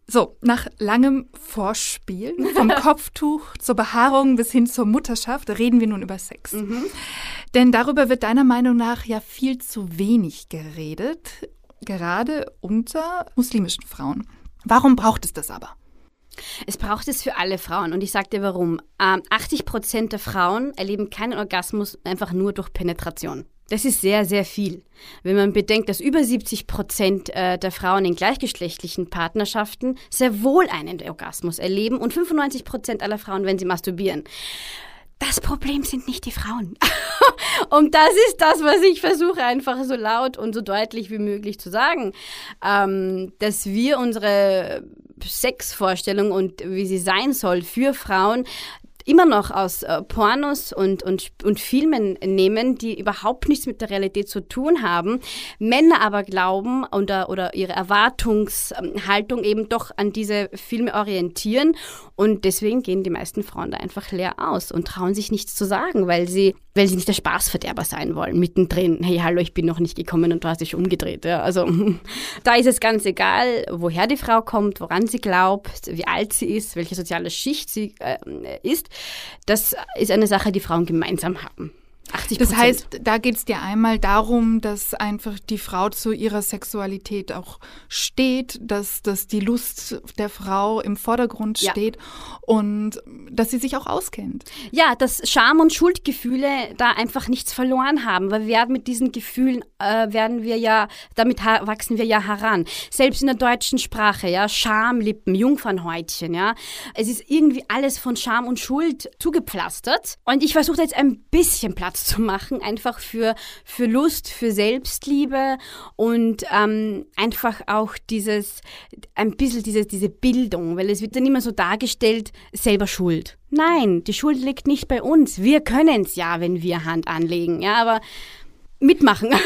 So, nach langem Vorspielen, vom Kopftuch zur Behaarung bis hin zur Mutterschaft, reden wir nun über Sex. Mhm. Denn darüber wird deiner Meinung nach ja viel zu wenig geredet, gerade unter muslimischen Frauen. Warum braucht es das aber? Es braucht es für alle Frauen und ich sage dir warum. Ähm, 80 Prozent der Frauen erleben keinen Orgasmus einfach nur durch Penetration. Das ist sehr, sehr viel. Wenn man bedenkt, dass über 70 Prozent äh, der Frauen in gleichgeschlechtlichen Partnerschaften sehr wohl einen Orgasmus erleben und 95 Prozent aller Frauen, wenn sie masturbieren. Das Problem sind nicht die Frauen. und das ist das, was ich versuche einfach so laut und so deutlich wie möglich zu sagen, ähm, dass wir unsere Sexvorstellung und wie sie sein soll für Frauen immer noch aus äh, Pornos und, und, und Filmen nehmen, die überhaupt nichts mit der Realität zu tun haben. Männer aber glauben oder, oder ihre Erwartungshaltung eben doch an diese Filme orientieren. Und deswegen gehen die meisten Frauen da einfach leer aus und trauen sich nichts zu sagen, weil sie, weil sie nicht der Spaßverderber sein wollen, mittendrin. Hey, hallo, ich bin noch nicht gekommen und du hast dich umgedreht. Ja, also da ist es ganz egal, woher die Frau kommt, woran sie glaubt, wie alt sie ist, welche soziale Schicht sie äh, ist. Das ist eine Sache, die Frauen gemeinsam haben. 80 Das heißt, da geht es dir einmal darum, dass einfach die Frau zu ihrer Sexualität auch steht, dass, dass die Lust der Frau im Vordergrund ja. steht und dass sie sich auch auskennt. Ja, dass Scham und Schuldgefühle da einfach nichts verloren haben, weil wir werden mit diesen Gefühlen äh, werden wir ja, damit wachsen wir ja heran. Selbst in der deutschen Sprache, ja, Schamlippen, Jungfernhäutchen, ja. Es ist irgendwie alles von Scham und Schuld zugepflastert und ich versuche jetzt ein bisschen Platz Platz zu machen, einfach für, für Lust, für Selbstliebe und ähm, einfach auch dieses, ein bisschen diese, diese Bildung, weil es wird dann immer so dargestellt, selber schuld. Nein, die Schuld liegt nicht bei uns. Wir können es ja, wenn wir Hand anlegen, ja, aber mitmachen.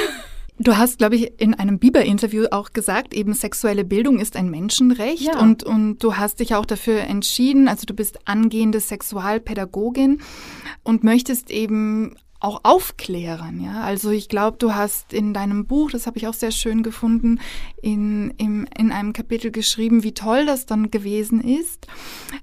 Du hast, glaube ich, in einem Bieber-Interview auch gesagt, eben sexuelle Bildung ist ein Menschenrecht ja. und, und du hast dich auch dafür entschieden, also du bist angehende Sexualpädagogin und möchtest eben auch aufklären. Ja? Also ich glaube, du hast in deinem Buch, das habe ich auch sehr schön gefunden, in, in, in einem Kapitel geschrieben, wie toll das dann gewesen ist,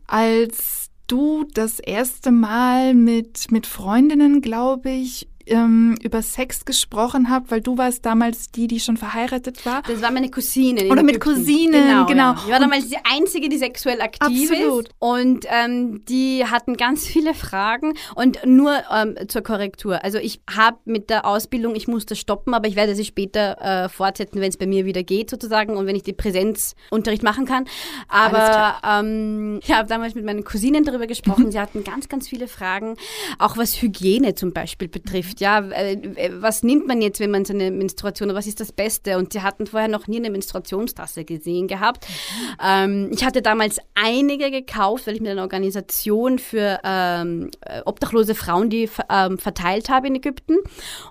als du das erste Mal mit, mit Freundinnen, glaube ich, ähm, über Sex gesprochen habe, weil du warst damals die, die schon verheiratet war. Das war meine Cousine. Oder mit Cousinen, genau. genau. Ja. Ich war damals die Einzige, die sexuell aktiv Absolut. ist. Und ähm, die hatten ganz viele Fragen. Und nur ähm, zur Korrektur. Also ich habe mit der Ausbildung, ich musste stoppen, aber ich werde sie später äh, fortsetzen, wenn es bei mir wieder geht sozusagen und wenn ich die Präsenzunterricht machen kann. Aber ähm, ich habe damals mit meinen Cousinen darüber gesprochen. Mhm. Sie hatten ganz, ganz viele Fragen, auch was Hygiene zum Beispiel betrifft ja, äh, was nimmt man jetzt, wenn man so eine Menstruation, was ist das Beste? Und sie hatten vorher noch nie eine Menstruationstasse gesehen gehabt. Ähm, ich hatte damals einige gekauft, weil ich mit einer Organisation für ähm, äh, obdachlose Frauen die ähm, verteilt habe in Ägypten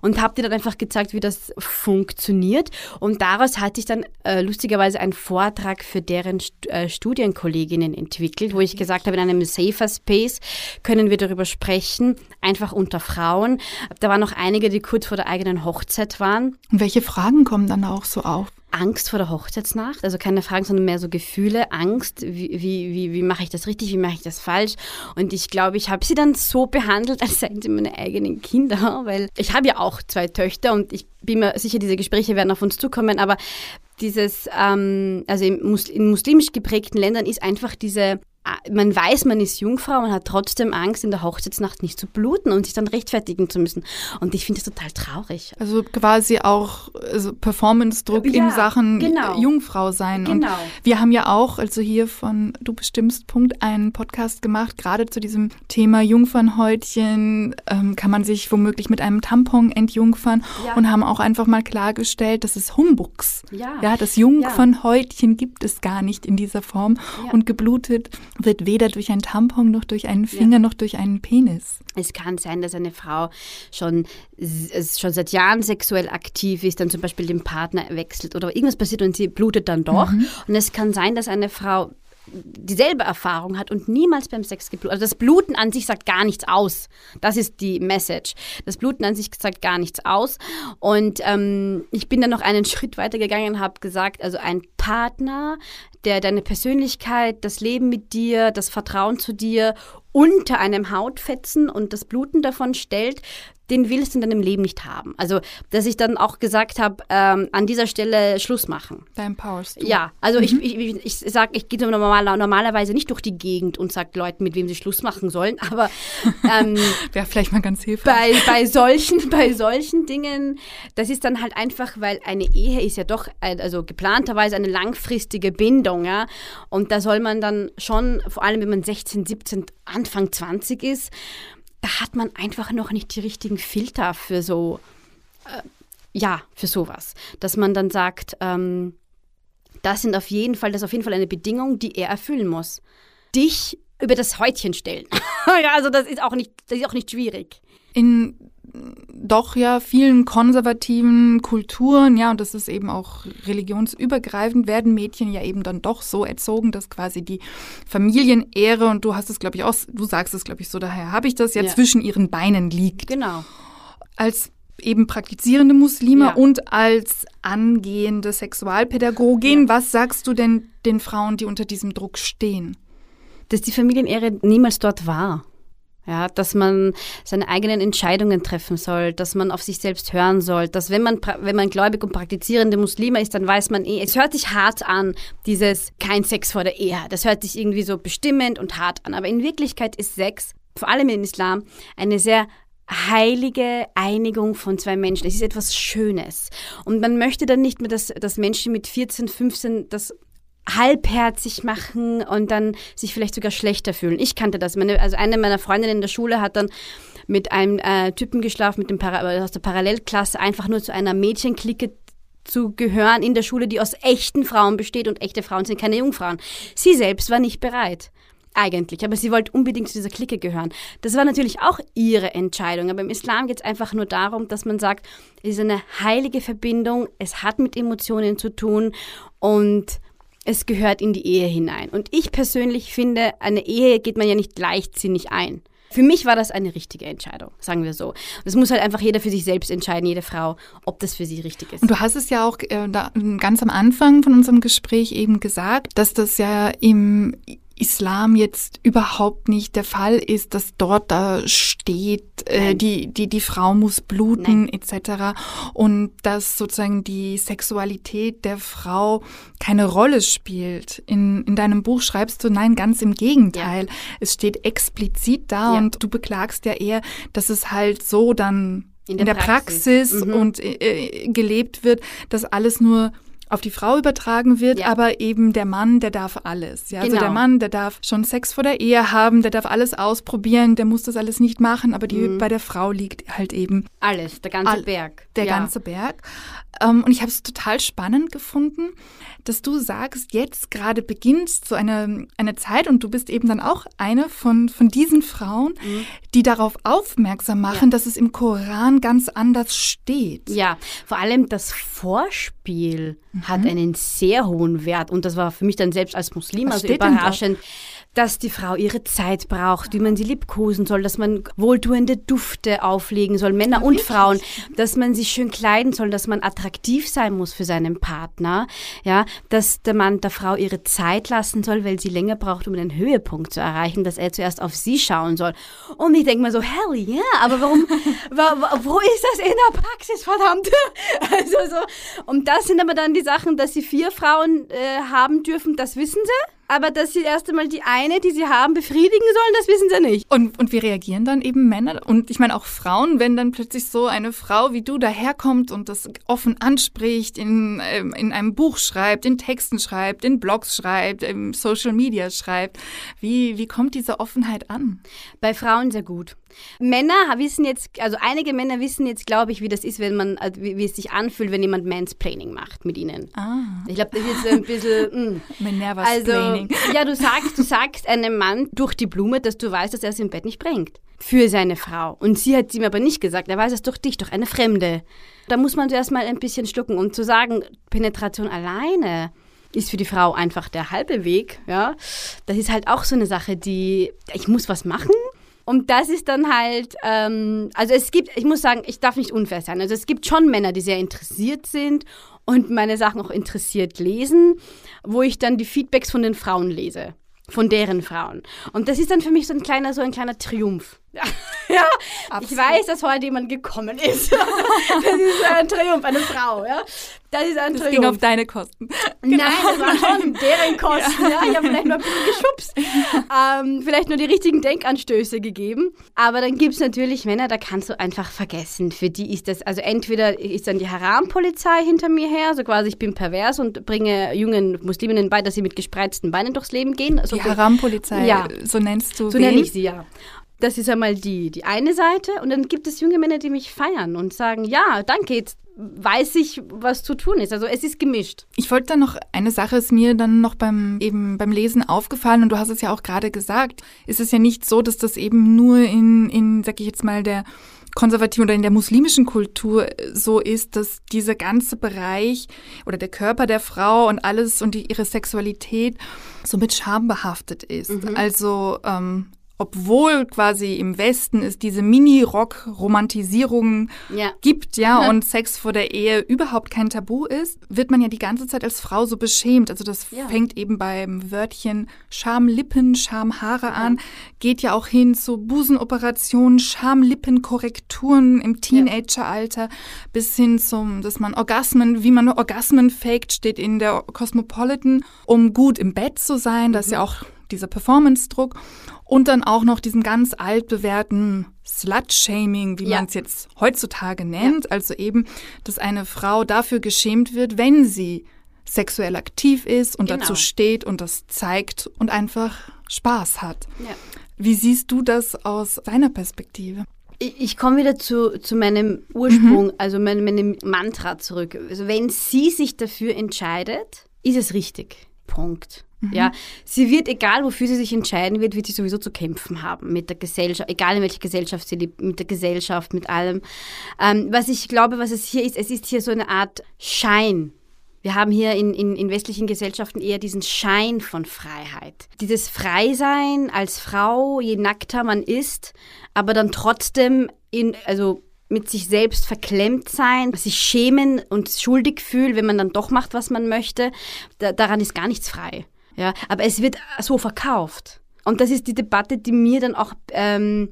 und habe dir dann einfach gezeigt, wie das funktioniert. Und daraus hatte ich dann äh, lustigerweise einen Vortrag für deren St äh, Studienkolleginnen entwickelt, wo ich gesagt habe, in einem Safer Space können wir darüber sprechen, einfach unter Frauen. Da war waren noch einige, die kurz vor der eigenen Hochzeit waren. Und welche Fragen kommen dann auch so auf? Angst vor der Hochzeitsnacht, also keine Fragen, sondern mehr so Gefühle, Angst, wie, wie, wie, wie mache ich das richtig, wie mache ich das falsch. Und ich glaube, ich habe sie dann so behandelt, als seien sie meine eigenen Kinder, weil ich habe ja auch zwei Töchter und ich bin mir sicher, diese Gespräche werden auf uns zukommen, aber dieses, ähm, also in, in muslimisch geprägten Ländern ist einfach diese man weiß, man ist Jungfrau, man hat trotzdem Angst, in der Hochzeitsnacht nicht zu bluten und sich dann rechtfertigen zu müssen. Und ich finde das total traurig. Also quasi auch also Performance-Druck ja, in Sachen genau. Jungfrau sein. Genau. Und wir haben ja auch, also hier von Du bestimmst Punkt, einen Podcast gemacht, gerade zu diesem Thema Jungfernhäutchen. Ähm, kann man sich womöglich mit einem Tampon entjungfern ja. und haben auch einfach mal klargestellt, dass es Humbugs. Ja. ja das Jungfernhäutchen gibt es gar nicht in dieser Form und geblutet wird weder durch ein Tampon noch durch einen Finger ja. noch durch einen Penis. Es kann sein, dass eine Frau schon, schon seit Jahren sexuell aktiv ist, dann zum Beispiel den Partner wechselt oder irgendwas passiert und sie blutet dann doch. Mhm. Und es kann sein, dass eine Frau dieselbe Erfahrung hat und niemals beim Sex geblutet. Also das Bluten an sich sagt gar nichts aus. Das ist die Message. Das Bluten an sich sagt gar nichts aus. Und ähm, ich bin dann noch einen Schritt weiter gegangen und habe gesagt, also ein Partner, der deine Persönlichkeit, das Leben mit dir, das Vertrauen zu dir unter einem Hautfetzen und das Bluten davon stellt, den willst du in deinem Leben nicht haben. Also, dass ich dann auch gesagt habe, ähm, an dieser Stelle Schluss machen. Da empowerst du. Ja, also mhm. ich, ich, ich sage, ich gehe normal, normalerweise nicht durch die Gegend und sage Leuten, mit wem sie Schluss machen sollen, aber ähm, wäre vielleicht mal ganz hilfreich. Bei, bei, solchen, bei solchen Dingen, das ist dann halt einfach, weil eine Ehe ist ja doch, also geplanterweise eine langfristige Bindung, ja. Und da soll man dann schon, vor allem wenn man 16, 17, Anfang 20 ist, da hat man einfach noch nicht die richtigen Filter für so, äh, ja, für sowas. Dass man dann sagt, ähm, das sind auf jeden Fall, das ist auf jeden Fall eine Bedingung, die er erfüllen muss. Dich über das Häutchen stellen. also das ist auch nicht, das ist auch nicht schwierig. In doch ja vielen konservativen Kulturen, ja, und das ist eben auch religionsübergreifend, werden Mädchen ja eben dann doch so erzogen, dass quasi die Familienehre, und du hast es, glaube ich, auch, du sagst es, glaube ich, so, daher habe ich das ja, ja, zwischen ihren Beinen liegt. Genau. Als eben praktizierende Muslime ja. und als angehende Sexualpädagogin, ja. was sagst du denn den Frauen, die unter diesem Druck stehen? Dass die Familienehre niemals dort war. Ja, dass man seine eigenen Entscheidungen treffen soll, dass man auf sich selbst hören soll, dass wenn man, wenn man gläubig und praktizierende Muslime ist, dann weiß man eh, es hört sich hart an, dieses kein Sex vor der Ehe. Das hört sich irgendwie so bestimmend und hart an. Aber in Wirklichkeit ist Sex, vor allem im Islam, eine sehr heilige Einigung von zwei Menschen. Es ist etwas Schönes. Und man möchte dann nicht mehr, dass, dass Menschen mit 14, 15 das halbherzig machen und dann sich vielleicht sogar schlechter fühlen. Ich kannte das. Meine, also eine meiner Freundinnen in der Schule hat dann mit einem äh, Typen geschlafen, mit dem Para aus der Parallelklasse, einfach nur zu einer Mädchenklicke zu gehören in der Schule, die aus echten Frauen besteht und echte Frauen sind keine Jungfrauen. Sie selbst war nicht bereit. Eigentlich, aber sie wollte unbedingt zu dieser Clique gehören. Das war natürlich auch ihre Entscheidung, aber im Islam geht es einfach nur darum, dass man sagt, es ist eine heilige Verbindung, es hat mit Emotionen zu tun und es gehört in die Ehe hinein. Und ich persönlich finde, eine Ehe geht man ja nicht leichtsinnig ein. Für mich war das eine richtige Entscheidung, sagen wir so. Das muss halt einfach jeder für sich selbst entscheiden, jede Frau, ob das für sie richtig ist. Und du hast es ja auch äh, da, ganz am Anfang von unserem Gespräch eben gesagt, dass das ja im Islam jetzt überhaupt nicht der Fall ist, dass dort da steht, äh, die, die, die Frau muss bluten etc. Und dass sozusagen die Sexualität der Frau keine Rolle spielt. In, in deinem Buch schreibst du, nein, ganz im Gegenteil. Ja. Es steht explizit da ja. und du beklagst ja eher, dass es halt so dann in der, in der Praxis, Praxis mhm. und äh, gelebt wird, dass alles nur auf die Frau übertragen wird, ja. aber eben der Mann, der darf alles. Ja? Also genau. Also der Mann, der darf schon Sex vor der Ehe haben, der darf alles ausprobieren, der muss das alles nicht machen, aber die, mhm. bei der Frau liegt halt eben alles, der ganze all, Berg. Der ja. ganze Berg. Ähm, und ich habe es total spannend gefunden, dass du sagst, jetzt gerade beginnt so eine, eine Zeit und du bist eben dann auch eine von, von diesen Frauen, mhm. die darauf aufmerksam machen, ja. dass es im Koran ganz anders steht. Ja, vor allem das Vorspiel mhm. hat einen sehr hohen Wert und das war für mich dann selbst als Muslim Was also überraschend dass die Frau ihre Zeit braucht, wie man sie liebkosen soll, dass man wohltuende Dufte auflegen soll, Männer und Frauen, dass man sich schön kleiden soll, dass man attraktiv sein muss für seinen Partner, ja, dass der Mann der Frau ihre Zeit lassen soll, weil sie länger braucht, um einen Höhepunkt zu erreichen, dass er zuerst auf sie schauen soll. Und ich denke mal so, hell yeah, aber warum, wo ist das in der Praxis, verdammt? Also so. Und das sind aber dann die Sachen, dass sie vier Frauen äh, haben dürfen, das wissen sie aber dass sie erst einmal die eine, die sie haben, befriedigen sollen, das wissen sie nicht. Und, und wie reagieren dann eben Männer und ich meine auch Frauen, wenn dann plötzlich so eine Frau wie du daherkommt und das offen anspricht, in, ähm, in einem Buch schreibt, in Texten schreibt, in Blogs schreibt, in Social Media schreibt. Wie, wie kommt diese Offenheit an? Bei Frauen sehr gut. Männer wissen jetzt, also einige Männer wissen jetzt, glaube ich, wie das ist, wenn man, äh, wie, wie, es sich anfühlt, wenn jemand Mansplaining macht mit ihnen. Ah. Ich glaube, das ist ein bisschen. Mm. also, ja, du sagst, du sagst einem Mann durch die Blume, dass du weißt, dass er es im Bett nicht bringt. Für seine Frau. Und sie hat es ihm aber nicht gesagt. Er weiß es durch dich, durch eine Fremde. Da muss man zuerst mal ein bisschen schlucken. Und zu sagen, Penetration alleine ist für die Frau einfach der halbe Weg. Ja, das ist halt auch so eine Sache, die ich muss was machen. Und das ist dann halt, ähm, also es gibt, ich muss sagen, ich darf nicht unfair sein. Also es gibt schon Männer, die sehr interessiert sind und meine Sachen auch interessiert lesen, wo ich dann die Feedbacks von den Frauen lese von deren Frauen. Und das ist dann für mich so ein kleiner, so ein kleiner Triumph. Ja, ja. ich weiß, dass heute jemand gekommen ist. das ist ein Triumph, eine Frau, ja. Das ist ein das Triumph. ging auf deine Kosten. Genau. Nein, das war schon deren Kosten. Ja. ja. Ich habe vielleicht nur ein bisschen geschubst. Ähm, vielleicht nur die richtigen Denkanstöße gegeben. Aber dann gibt es natürlich Männer, da kannst du einfach vergessen. Für die ist das, also entweder ist dann die Haram-Polizei hinter mir her, so quasi ich bin pervers und bringe jungen Musliminnen bei, dass sie mit gespreizten Beinen durchs Leben gehen. die Haram-Polizei, ja. so nennst du So nenne ich sie, ja. Das ist einmal die, die eine Seite. Und dann gibt es junge Männer, die mich feiern und sagen, ja, danke, jetzt weiß ich, was zu tun ist. Also es ist gemischt. Ich wollte dann noch, eine Sache ist mir dann noch beim, eben beim Lesen aufgefallen und du hast es ja auch gerade gesagt. Es ist ja nicht so, dass das eben nur in, in, sag ich jetzt mal, der konservativen oder in der muslimischen Kultur so ist, dass dieser ganze Bereich oder der Körper der Frau und alles und die, ihre Sexualität so mit Scham behaftet ist. Mhm. Also ähm, obwohl quasi im Westen es diese Mini-Rock-Romantisierung ja. gibt, ja, und Sex vor der Ehe überhaupt kein Tabu ist, wird man ja die ganze Zeit als Frau so beschämt. Also das ja. fängt eben beim Wörtchen Schamlippen, Schamhaare an, geht ja auch hin zu Busenoperationen, Schamlippenkorrekturen im Teenageralter, bis hin zum, dass man Orgasmen, wie man Orgasmen faked, steht in der Cosmopolitan, um gut im Bett zu sein. Das ist ja mhm. auch dieser Performance-Druck und dann auch noch diesen ganz altbewährten Slut-Shaming, wie ja. man es jetzt heutzutage nennt. Ja. Also eben, dass eine Frau dafür geschämt wird, wenn sie sexuell aktiv ist und genau. dazu steht und das zeigt und einfach Spaß hat. Ja. Wie siehst du das aus deiner Perspektive? Ich, komme wieder zu, zu meinem Ursprung, mhm. also meinem, meinem Mantra zurück. Also wenn sie sich dafür entscheidet, ist es richtig. Punkt. Mhm. Ja, sie wird, egal wofür sie sich entscheiden wird, wird sie sowieso zu kämpfen haben mit der Gesellschaft, egal in welcher Gesellschaft sie lebt, mit der Gesellschaft, mit allem. Ähm, was ich glaube, was es hier ist, es ist hier so eine Art Schein. Wir haben hier in, in, in westlichen Gesellschaften eher diesen Schein von Freiheit. Dieses Freisein als Frau, je nackter man ist, aber dann trotzdem in, also mit sich selbst verklemmt sein, sich schämen und schuldig fühlen, wenn man dann doch macht, was man möchte. Da, daran ist gar nichts frei. Ja, aber es wird so verkauft. Und das ist die Debatte, die mir dann auch ähm,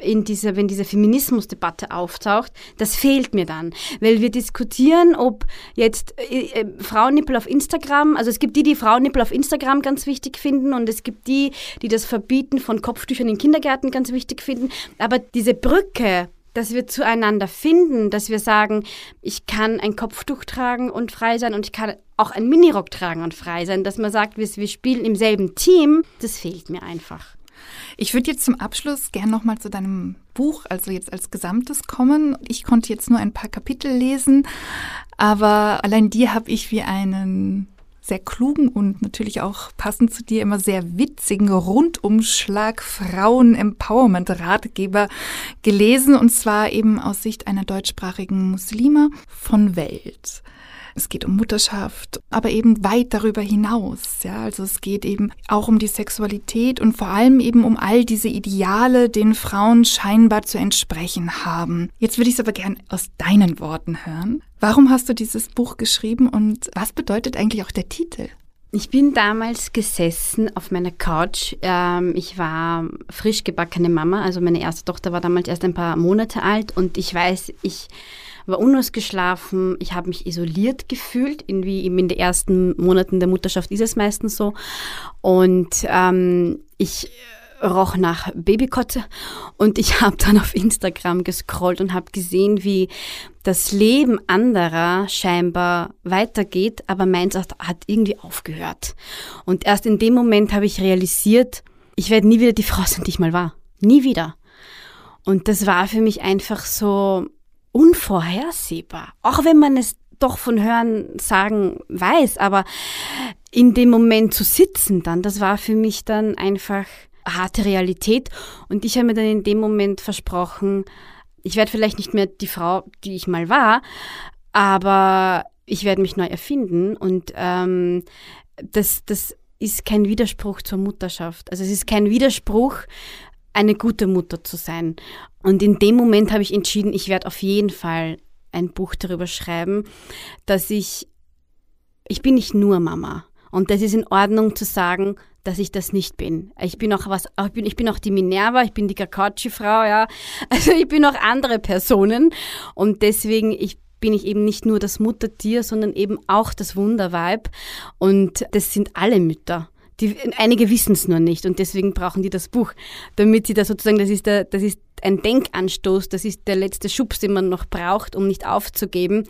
in dieser, wenn diese Feminismusdebatte auftaucht, das fehlt mir dann. Weil wir diskutieren, ob jetzt äh, äh, Frauennippel auf Instagram, also es gibt die, die Frauennippel auf Instagram ganz wichtig finden und es gibt die, die das Verbieten von Kopftüchern in Kindergärten ganz wichtig finden. Aber diese Brücke dass wir zueinander finden, dass wir sagen, ich kann ein Kopftuch tragen und frei sein und ich kann auch einen Minirock tragen und frei sein, dass man sagt, wir, wir spielen im selben Team, das fehlt mir einfach. Ich würde jetzt zum Abschluss gern nochmal zu deinem Buch, also jetzt als Gesamtes kommen. Ich konnte jetzt nur ein paar Kapitel lesen, aber allein dir habe ich wie einen sehr klugen und natürlich auch passend zu dir immer sehr witzigen Rundumschlag Frauen Empowerment Ratgeber gelesen und zwar eben aus Sicht einer deutschsprachigen Muslime von Welt. Es geht um Mutterschaft, aber eben weit darüber hinaus. Ja, also es geht eben auch um die Sexualität und vor allem eben um all diese Ideale, denen Frauen scheinbar zu entsprechen haben. Jetzt würde ich es aber gern aus deinen Worten hören. Warum hast du dieses Buch geschrieben und was bedeutet eigentlich auch der Titel? Ich bin damals gesessen auf meiner Couch. Ähm, ich war frisch gebackene Mama, also meine erste Tochter war damals erst ein paar Monate alt und ich weiß, ich war unausgeschlafen, ich habe mich isoliert gefühlt, irgendwie in den ersten Monaten der Mutterschaft ist es meistens so und ähm, ich roch nach Babykotze und ich habe dann auf Instagram gescrollt und habe gesehen, wie das Leben anderer scheinbar weitergeht, aber meins hat irgendwie aufgehört. Und erst in dem Moment habe ich realisiert, ich werde nie wieder die Frau sein, die ich mal war. Nie wieder. Und das war für mich einfach so unvorhersehbar. Auch wenn man es doch von Hören sagen weiß, aber in dem Moment zu sitzen dann, das war für mich dann einfach harte Realität. Und ich habe mir dann in dem Moment versprochen, ich werde vielleicht nicht mehr die Frau, die ich mal war, aber ich werde mich neu erfinden und ähm, das, das ist kein Widerspruch zur Mutterschaft. Also es ist kein Widerspruch, eine gute Mutter zu sein. Und in dem Moment habe ich entschieden, ich werde auf jeden Fall ein Buch darüber schreiben, dass ich, ich bin nicht nur Mama. Und das ist in Ordnung zu sagen, dass ich das nicht bin. Ich bin auch was, ich bin, ich bin auch die Minerva, ich bin die Kakauchi-Frau, ja. Also ich bin auch andere Personen. Und deswegen, ich bin ich eben nicht nur das Muttertier, sondern eben auch das Wunderweib. Und das sind alle Mütter. Die, einige wissen es nur nicht und deswegen brauchen die das Buch, damit sie da sozusagen, das ist, der, das ist ein Denkanstoß, das ist der letzte Schubs, den man noch braucht, um nicht aufzugeben.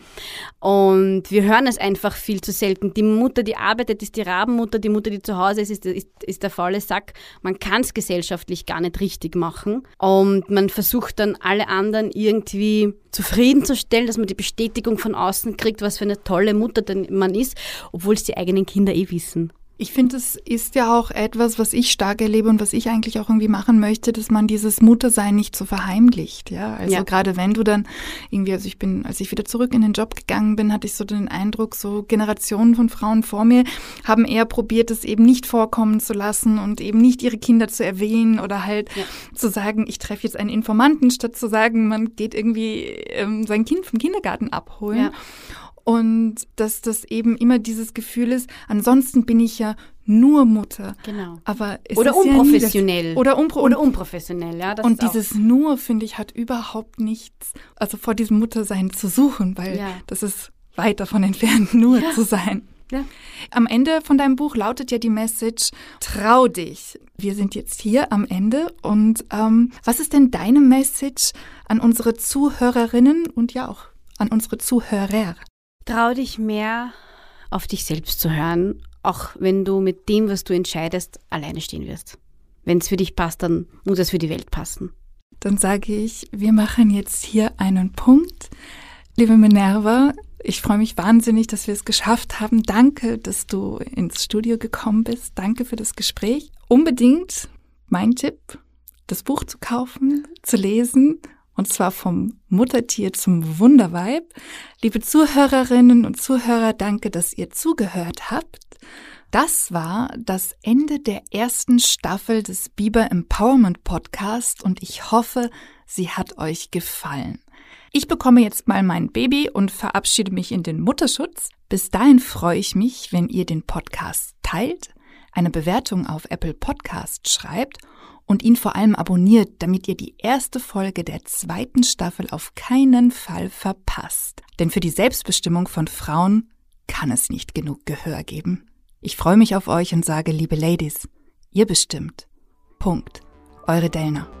Und wir hören es einfach viel zu selten. Die Mutter, die arbeitet, ist die Rabenmutter, die Mutter, die zu Hause ist, ist, ist, ist der faule Sack. Man kann es gesellschaftlich gar nicht richtig machen. Und man versucht dann alle anderen irgendwie zufriedenzustellen, dass man die Bestätigung von außen kriegt, was für eine tolle Mutter man ist, obwohl es die eigenen Kinder eh wissen. Ich finde, es ist ja auch etwas, was ich stark erlebe und was ich eigentlich auch irgendwie machen möchte, dass man dieses Muttersein nicht so verheimlicht. Ja, also ja. gerade wenn du dann irgendwie, also ich bin, als ich wieder zurück in den Job gegangen bin, hatte ich so den Eindruck, so Generationen von Frauen vor mir haben eher probiert, es eben nicht vorkommen zu lassen und eben nicht ihre Kinder zu erwähnen oder halt ja. zu sagen, ich treffe jetzt einen Informanten, statt zu sagen, man geht irgendwie ähm, sein Kind vom Kindergarten abholen. Ja. Und dass das eben immer dieses Gefühl ist, ansonsten bin ich ja nur Mutter. Genau. Aber es oder ist unprofessionell. Ja oder, unpro oder unprofessionell, ja. und dieses nur, finde ich, hat überhaupt nichts, also vor diesem Muttersein zu suchen, weil ja. das ist weit davon entfernt, nur ja. zu sein. Ja. Am Ende von deinem Buch lautet ja die Message, trau dich. Wir sind jetzt hier am Ende und ähm, was ist denn deine Message an unsere Zuhörerinnen und ja auch an unsere Zuhörer? Trau dich mehr auf dich selbst zu hören, auch wenn du mit dem, was du entscheidest, alleine stehen wirst. Wenn es für dich passt, dann muss es für die Welt passen. Dann sage ich, wir machen jetzt hier einen Punkt. Liebe Minerva, ich freue mich wahnsinnig, dass wir es geschafft haben. Danke, dass du ins Studio gekommen bist. Danke für das Gespräch. Unbedingt mein Tipp, das Buch zu kaufen, zu lesen und zwar vom Muttertier zum Wunderweib. Liebe Zuhörerinnen und Zuhörer, danke, dass ihr zugehört habt. Das war das Ende der ersten Staffel des Biber Empowerment Podcast und ich hoffe, sie hat euch gefallen. Ich bekomme jetzt mal mein Baby und verabschiede mich in den Mutterschutz. Bis dahin freue ich mich, wenn ihr den Podcast teilt, eine Bewertung auf Apple Podcast schreibt und ihn vor allem abonniert, damit ihr die erste Folge der zweiten Staffel auf keinen Fall verpasst. Denn für die Selbstbestimmung von Frauen kann es nicht genug Gehör geben. Ich freue mich auf euch und sage, liebe Ladies, ihr bestimmt. Punkt. Eure Delner.